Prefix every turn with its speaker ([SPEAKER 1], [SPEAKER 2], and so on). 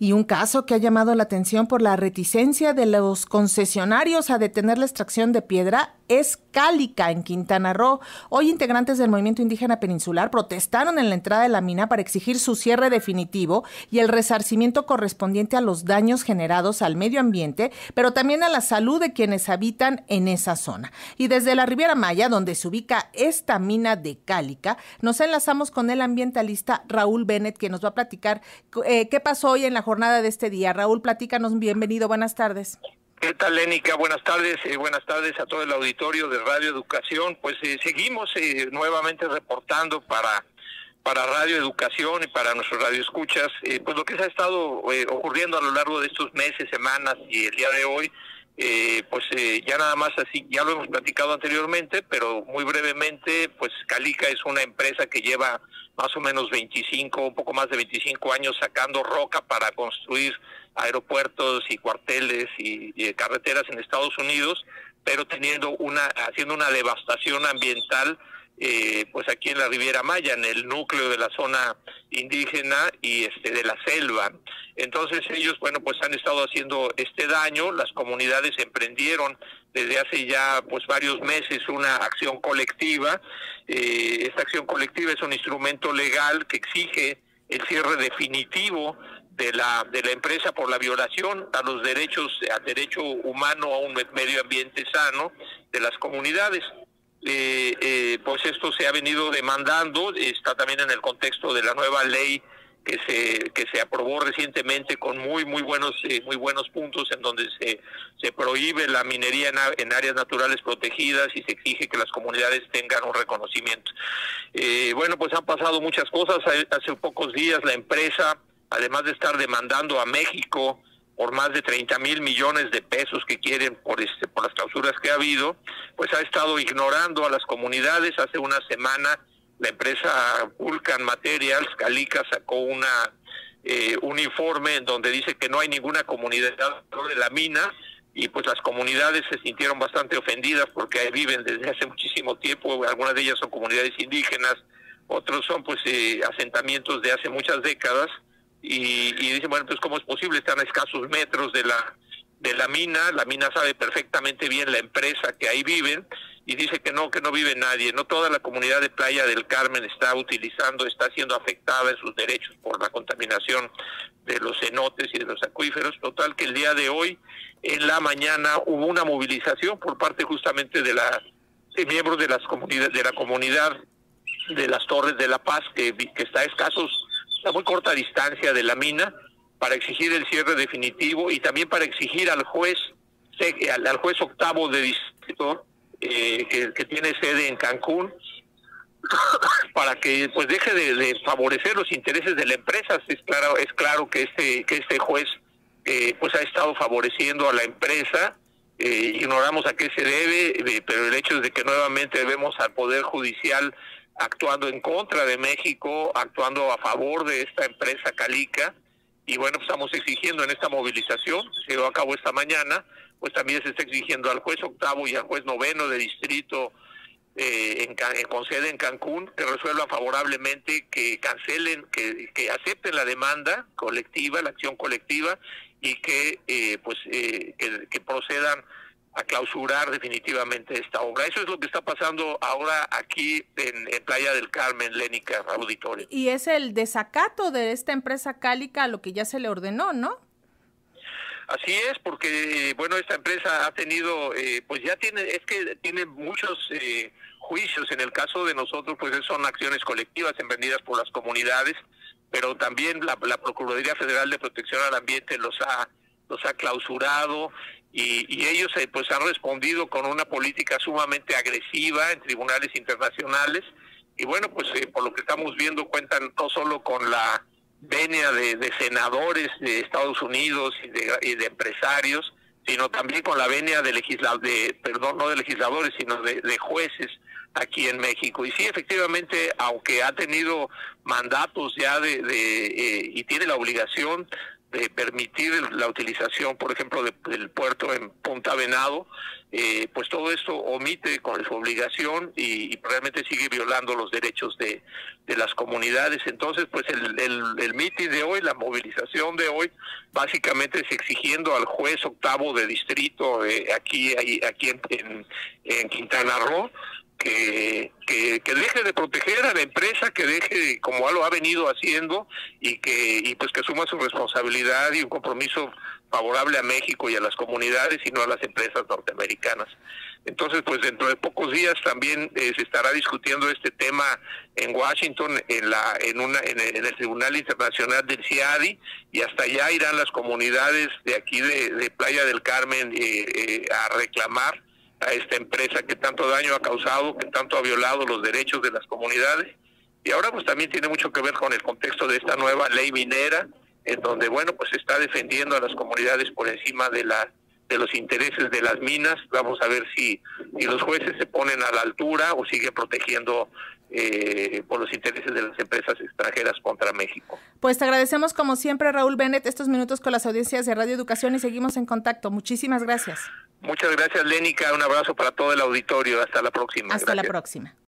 [SPEAKER 1] Y un caso que ha llamado la atención por la reticencia de los concesionarios a detener la extracción de piedra es Cálica, en Quintana Roo. Hoy integrantes del movimiento indígena peninsular protestaron en la entrada de la mina para exigir su cierre definitivo y el resarcimiento correspondiente a los daños generados al medio ambiente, pero también a la salud de quienes habitan en esa zona. Y desde la Riviera Maya, donde se ubica esta mina de Cálica, nos enlazamos con el ambientalista Raúl Bennett, que nos va a platicar eh, qué pasó hoy en la jornada de este día. Raúl, platícanos, bienvenido, buenas tardes.
[SPEAKER 2] ¿Qué tal, Lénica? Buenas tardes, eh, buenas tardes a todo el auditorio de Radio Educación. Pues eh, seguimos eh, nuevamente reportando para para Radio Educación y para nuestros radioescuchas, eh, pues lo que se ha estado ocurriendo a lo largo de estos meses, semanas y el día de hoy, pues ya nada más así, ya lo hemos platicado anteriormente, pero muy brevemente, pues Calica es una empresa que lleva más o menos 25, un poco más de 25 años sacando roca para construir aeropuertos y cuarteles y, carreteras en Estados Unidos, pero teniendo una haciendo una devastación ambiental eh, pues aquí en la Riviera Maya, en el núcleo de la zona indígena y este de la selva. Entonces ellos, bueno, pues han estado haciendo este daño, las comunidades emprendieron desde hace ya pues varios meses una acción colectiva. Eh, esta acción colectiva es un instrumento legal que exige el cierre definitivo de la de la empresa por la violación a los derechos al derecho humano a un medio ambiente sano de las comunidades eh, eh, pues esto se ha venido demandando está también en el contexto de la nueva ley que se que se aprobó recientemente con muy muy buenos eh, muy buenos puntos en donde se se prohíbe la minería en, áreas naturales protegidas y se exige que las comunidades tengan un reconocimiento. Eh, bueno pues han pasado muchas cosas. Hace pocos días la empresa además de estar demandando a México por más de 30 mil millones de pesos que quieren por este por las clausuras que ha habido, pues ha estado ignorando a las comunidades. Hace una semana la empresa Vulcan Materials, Calica, sacó una eh, un informe en donde dice que no hay ninguna comunidad de la mina y pues las comunidades se sintieron bastante ofendidas porque ahí viven desde hace muchísimo tiempo, algunas de ellas son comunidades indígenas, otros son pues eh, asentamientos de hace muchas décadas y, y dicen, bueno, pues cómo es posible, están a escasos metros de la de la mina, la mina sabe perfectamente bien la empresa que ahí viven y dice que no, que no vive nadie, no toda la comunidad de Playa del Carmen está utilizando, está siendo afectada en sus derechos por la contaminación de los cenotes y de los acuíferos, total que el día de hoy, en la mañana, hubo una movilización por parte justamente de la de miembros de las comunidades, de la comunidad de las Torres de la Paz, que, que está a escasos a muy corta distancia de la mina para exigir el cierre definitivo y también para exigir al juez al, juez octavo de distrito eh, que, tiene sede en Cancún para que pues deje de, favorecer los intereses de la empresa. Es claro es claro que este que este juez eh, pues ha estado favoreciendo a la empresa. Eh, ignoramos a qué se debe pero el hecho es de que nuevamente vemos al poder judicial actuando en contra de México, actuando a favor de esta empresa Calica. Y bueno, estamos exigiendo en esta movilización, se llevó a cabo esta mañana, pues también se está exigiendo al juez octavo y al juez noveno de distrito eh, en, con sede en Cancún que resuelvan favorablemente, que cancelen, que, que acepten la demanda colectiva, la acción colectiva y que pues eh, que, que procedan a clausurar definitivamente esta obra. Eso es lo que está pasando ahora aquí en, Playa del Carmen, Lénica, Auditorio.
[SPEAKER 1] Y es el desacato de esta empresa cálica a lo que ya se le ordenó, ¿no?
[SPEAKER 2] Así es, porque bueno, esta empresa ha tenido, eh, pues ya tiene, es que tiene muchos eh, juicios. En el caso de nosotros, pues son acciones colectivas emprendidas por las comunidades, pero también la, la Procuraduría Federal de Protección al Ambiente los ha los ha clausurado y, ellos eh, pues han respondido con una política sumamente agresiva en tribunales internacionales. Y bueno pues eh, por lo que estamos viendo cuentan no solo con la venia de, senadores de Estados Unidos y de, y de, empresarios sino también con la venia de legisladores perdón no de legisladores sino de, jueces aquí en México. Y sí efectivamente aunque ha tenido mandatos ya de, eh, y tiene la obligación de permitir la utilización, por ejemplo, del puerto en Punta Venado, eh, pues todo esto omite con su obligación y, realmente sigue violando los derechos de, las comunidades. Entonces, pues el, el, mitin de hoy, la movilización de hoy, básicamente es exigiendo al juez octavo de distrito eh, aquí, aquí en, en Quintana Roo, que, que, deje de proteger a la empresa, que deje como lo ha venido haciendo y que y pues que asuma su responsabilidad y un compromiso favorable a México y a las comunidades y no a las empresas norteamericanas. Entonces, pues dentro de pocos días también eh, se estará discutiendo este tema en Washington, en la en una en el, Tribunal Internacional del CIADI y hasta allá irán las comunidades de aquí de, Playa del Carmen eh, eh, a reclamar a esta empresa que tanto daño ha causado, que tanto ha violado los derechos de las comunidades. Y ahora pues también tiene mucho que ver con el contexto de esta nueva ley minera, en donde bueno pues está defendiendo a las comunidades por encima de la de los intereses de las minas. Vamos a ver si, si los jueces se ponen a la altura o siguen protegiendo eh, por los intereses de las empresas extranjeras contra México.
[SPEAKER 1] Pues te agradecemos como siempre, Raúl Bennett, estos minutos con las audiencias de Radio Educación y seguimos en contacto. Muchísimas gracias.
[SPEAKER 2] Muchas gracias, Lénica. Un abrazo para todo el auditorio. Hasta la próxima.
[SPEAKER 1] Hasta la próxima.